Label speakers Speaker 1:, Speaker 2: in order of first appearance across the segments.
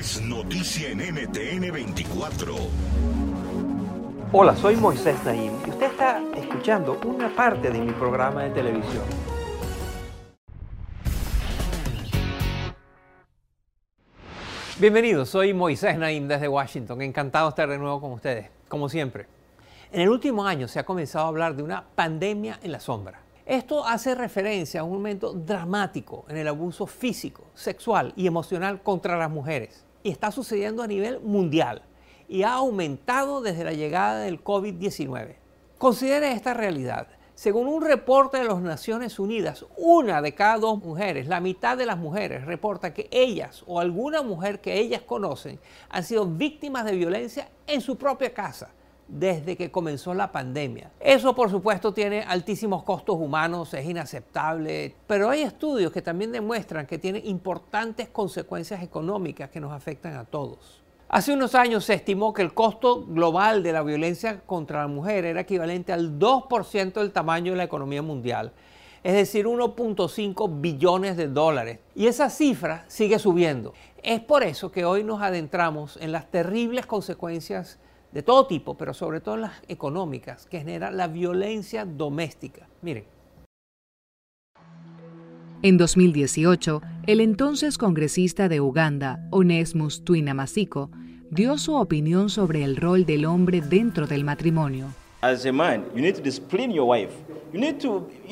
Speaker 1: Noticia en NTN 24.
Speaker 2: Hola, soy Moisés Naim y usted está escuchando una parte de mi programa de televisión. Bienvenidos, soy Moisés Naim desde Washington. Encantado de estar de nuevo con ustedes, como siempre. En el último año se ha comenzado a hablar de una pandemia en la sombra. Esto hace referencia a un momento dramático en el abuso físico, sexual y emocional contra las mujeres. Y está sucediendo a nivel mundial y ha aumentado desde la llegada del COVID-19. Considere esta realidad. Según un reporte de las Naciones Unidas, una de cada dos mujeres, la mitad de las mujeres, reporta que ellas o alguna mujer que ellas conocen han sido víctimas de violencia en su propia casa desde que comenzó la pandemia. Eso por supuesto tiene altísimos costos humanos, es inaceptable, pero hay estudios que también demuestran que tiene importantes consecuencias económicas que nos afectan a todos. Hace unos años se estimó que el costo global de la violencia contra la mujer era equivalente al 2% del tamaño de la economía mundial, es decir, 1.5 billones de dólares. Y esa cifra sigue subiendo. Es por eso que hoy nos adentramos en las terribles consecuencias de todo tipo, pero sobre todo las económicas, que genera la violencia doméstica. Miren.
Speaker 3: En 2018, el entonces congresista de Uganda, Onesmus Masiko, dio su opinión sobre el rol del hombre dentro del matrimonio.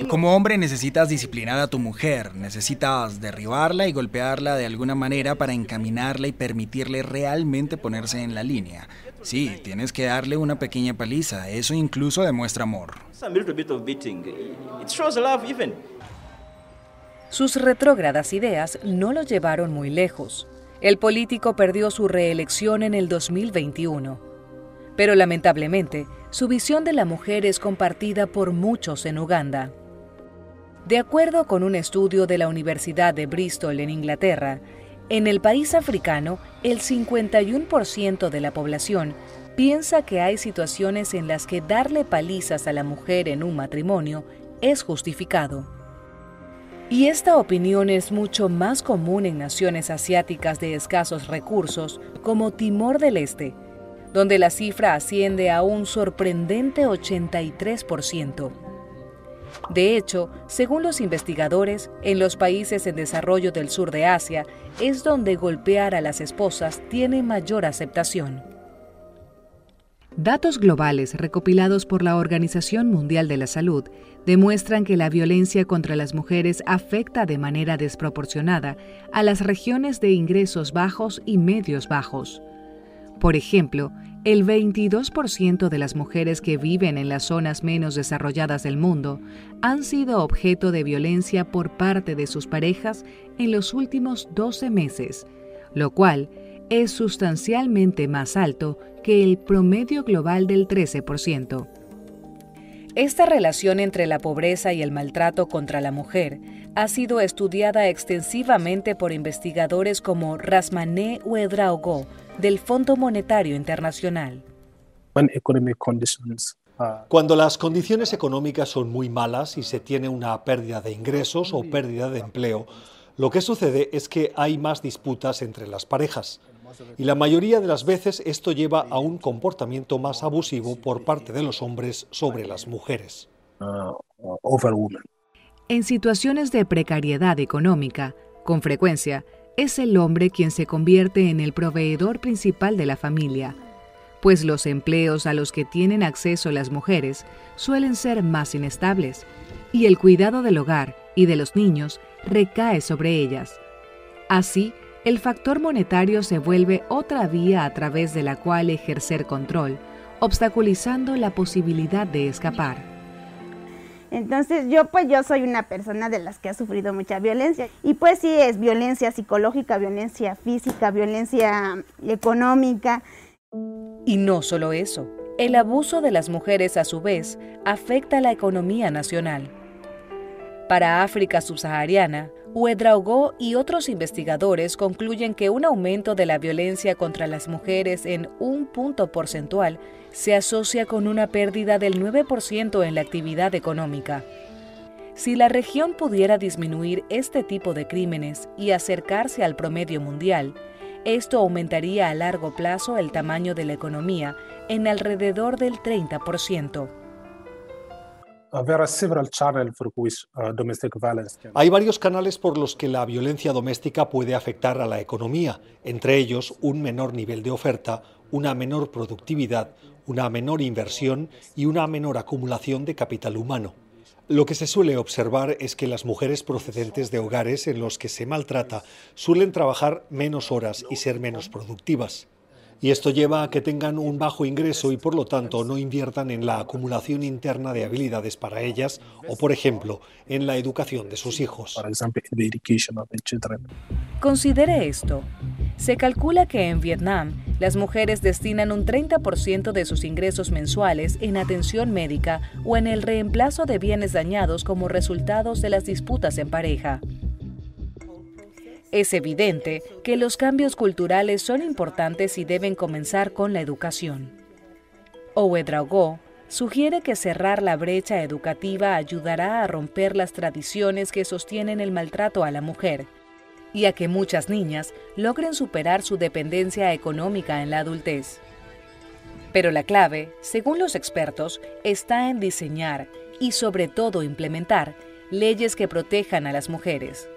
Speaker 4: Como hombre necesitas disciplinar a tu mujer, necesitas derribarla y golpearla de alguna manera para encaminarla y permitirle realmente ponerse en la línea. Sí, tienes que darle una pequeña paliza, eso incluso demuestra amor.
Speaker 3: Sus retrógradas ideas no lo llevaron muy lejos. El político perdió su reelección en el 2021. Pero lamentablemente, su visión de la mujer es compartida por muchos en Uganda. De acuerdo con un estudio de la Universidad de Bristol en Inglaterra, en el país africano, el 51% de la población piensa que hay situaciones en las que darle palizas a la mujer en un matrimonio es justificado. Y esta opinión es mucho más común en naciones asiáticas de escasos recursos como Timor del Este, donde la cifra asciende a un sorprendente 83%. De hecho, según los investigadores, en los países en desarrollo del sur de Asia es donde golpear a las esposas tiene mayor aceptación. Datos globales recopilados por la Organización Mundial de la Salud demuestran que la violencia contra las mujeres afecta de manera desproporcionada a las regiones de ingresos bajos y medios bajos. Por ejemplo, el 22% de las mujeres que viven en las zonas menos desarrolladas del mundo han sido objeto de violencia por parte de sus parejas en los últimos 12 meses, lo cual es sustancialmente más alto que el promedio global del 13%. Esta relación entre la pobreza y el maltrato contra la mujer ha sido estudiada extensivamente por investigadores como Rasmané Ouedraogo del Fondo Monetario Internacional.
Speaker 5: Cuando las condiciones económicas son muy malas y se tiene una pérdida de ingresos o pérdida de empleo, lo que sucede es que hay más disputas entre las parejas. Y la mayoría de las veces esto lleva a un comportamiento más abusivo por parte de los hombres sobre las mujeres.
Speaker 3: En situaciones de precariedad económica, con frecuencia, es el hombre quien se convierte en el proveedor principal de la familia, pues los empleos a los que tienen acceso las mujeres suelen ser más inestables y el cuidado del hogar y de los niños recae sobre ellas. Así, el factor monetario se vuelve otra vía a través de la cual ejercer control, obstaculizando la posibilidad de escapar.
Speaker 6: Entonces yo pues yo soy una persona de las que ha sufrido mucha violencia y pues sí es violencia psicológica, violencia física, violencia económica.
Speaker 3: Y no solo eso, el abuso de las mujeres a su vez afecta la economía nacional. Para África subsahariana, Uedraogo y otros investigadores concluyen que un aumento de la violencia contra las mujeres en un punto porcentual se asocia con una pérdida del 9% en la actividad económica. Si la región pudiera disminuir este tipo de crímenes y acercarse al promedio mundial, esto aumentaría a largo plazo el tamaño de la economía en alrededor del 30%.
Speaker 5: Uh, Hay varios canales por los que la violencia doméstica puede afectar a la economía, entre ellos un menor nivel de oferta, una menor productividad, una menor inversión y una menor acumulación de capital humano. Lo que se suele observar es que las mujeres procedentes de hogares en los que se maltrata suelen trabajar menos horas y ser menos productivas y esto lleva a que tengan un bajo ingreso y por lo tanto no inviertan en la acumulación interna de habilidades para ellas o, por ejemplo, en la educación de sus hijos.
Speaker 3: Considere esto. Se calcula que en Vietnam las mujeres destinan un 30% de sus ingresos mensuales en atención médica o en el reemplazo de bienes dañados como resultados de las disputas en pareja. Es evidente que los cambios culturales son importantes y deben comenzar con la educación. Ouedraogo sugiere que cerrar la brecha educativa ayudará a romper las tradiciones que sostienen el maltrato a la mujer y a que muchas niñas logren superar su dependencia económica en la adultez. Pero la clave, según los expertos, está en diseñar y sobre todo implementar leyes que protejan a las mujeres.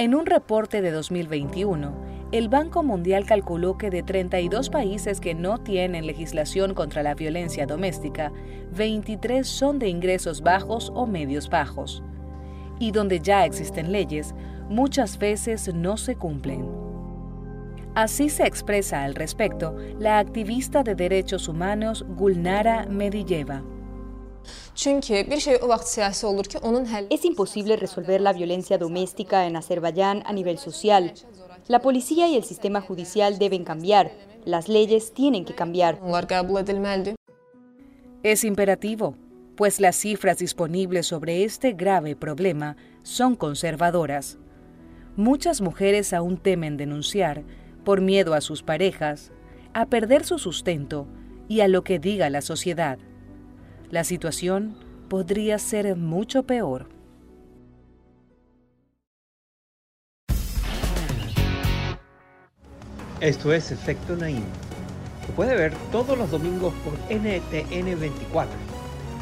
Speaker 3: En un reporte de 2021, el Banco Mundial calculó que de 32 países que no tienen legislación contra la violencia doméstica, 23 son de ingresos bajos o medios bajos. Y donde ya existen leyes, muchas veces no se cumplen. Así se expresa al respecto la activista de derechos humanos Gulnara Medilleva.
Speaker 7: Es imposible resolver la violencia doméstica en Azerbaiyán a nivel social. La policía y el sistema judicial deben cambiar. Las leyes tienen que cambiar.
Speaker 3: Es imperativo, pues las cifras disponibles sobre este grave problema son conservadoras. Muchas mujeres aún temen denunciar por miedo a sus parejas, a perder su sustento y a lo que diga la sociedad la situación podría ser mucho peor.
Speaker 2: Esto es Efecto Naim. Se puede ver todos los domingos por NTN 24,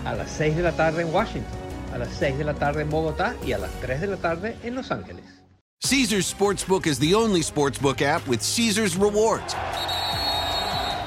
Speaker 2: a las 6 de la tarde en Washington, a las 6 de la tarde en Bogotá y a las 3 de la tarde en Los Ángeles.
Speaker 8: Caesars Sportsbook is the only sportsbook app with Caesars rewards.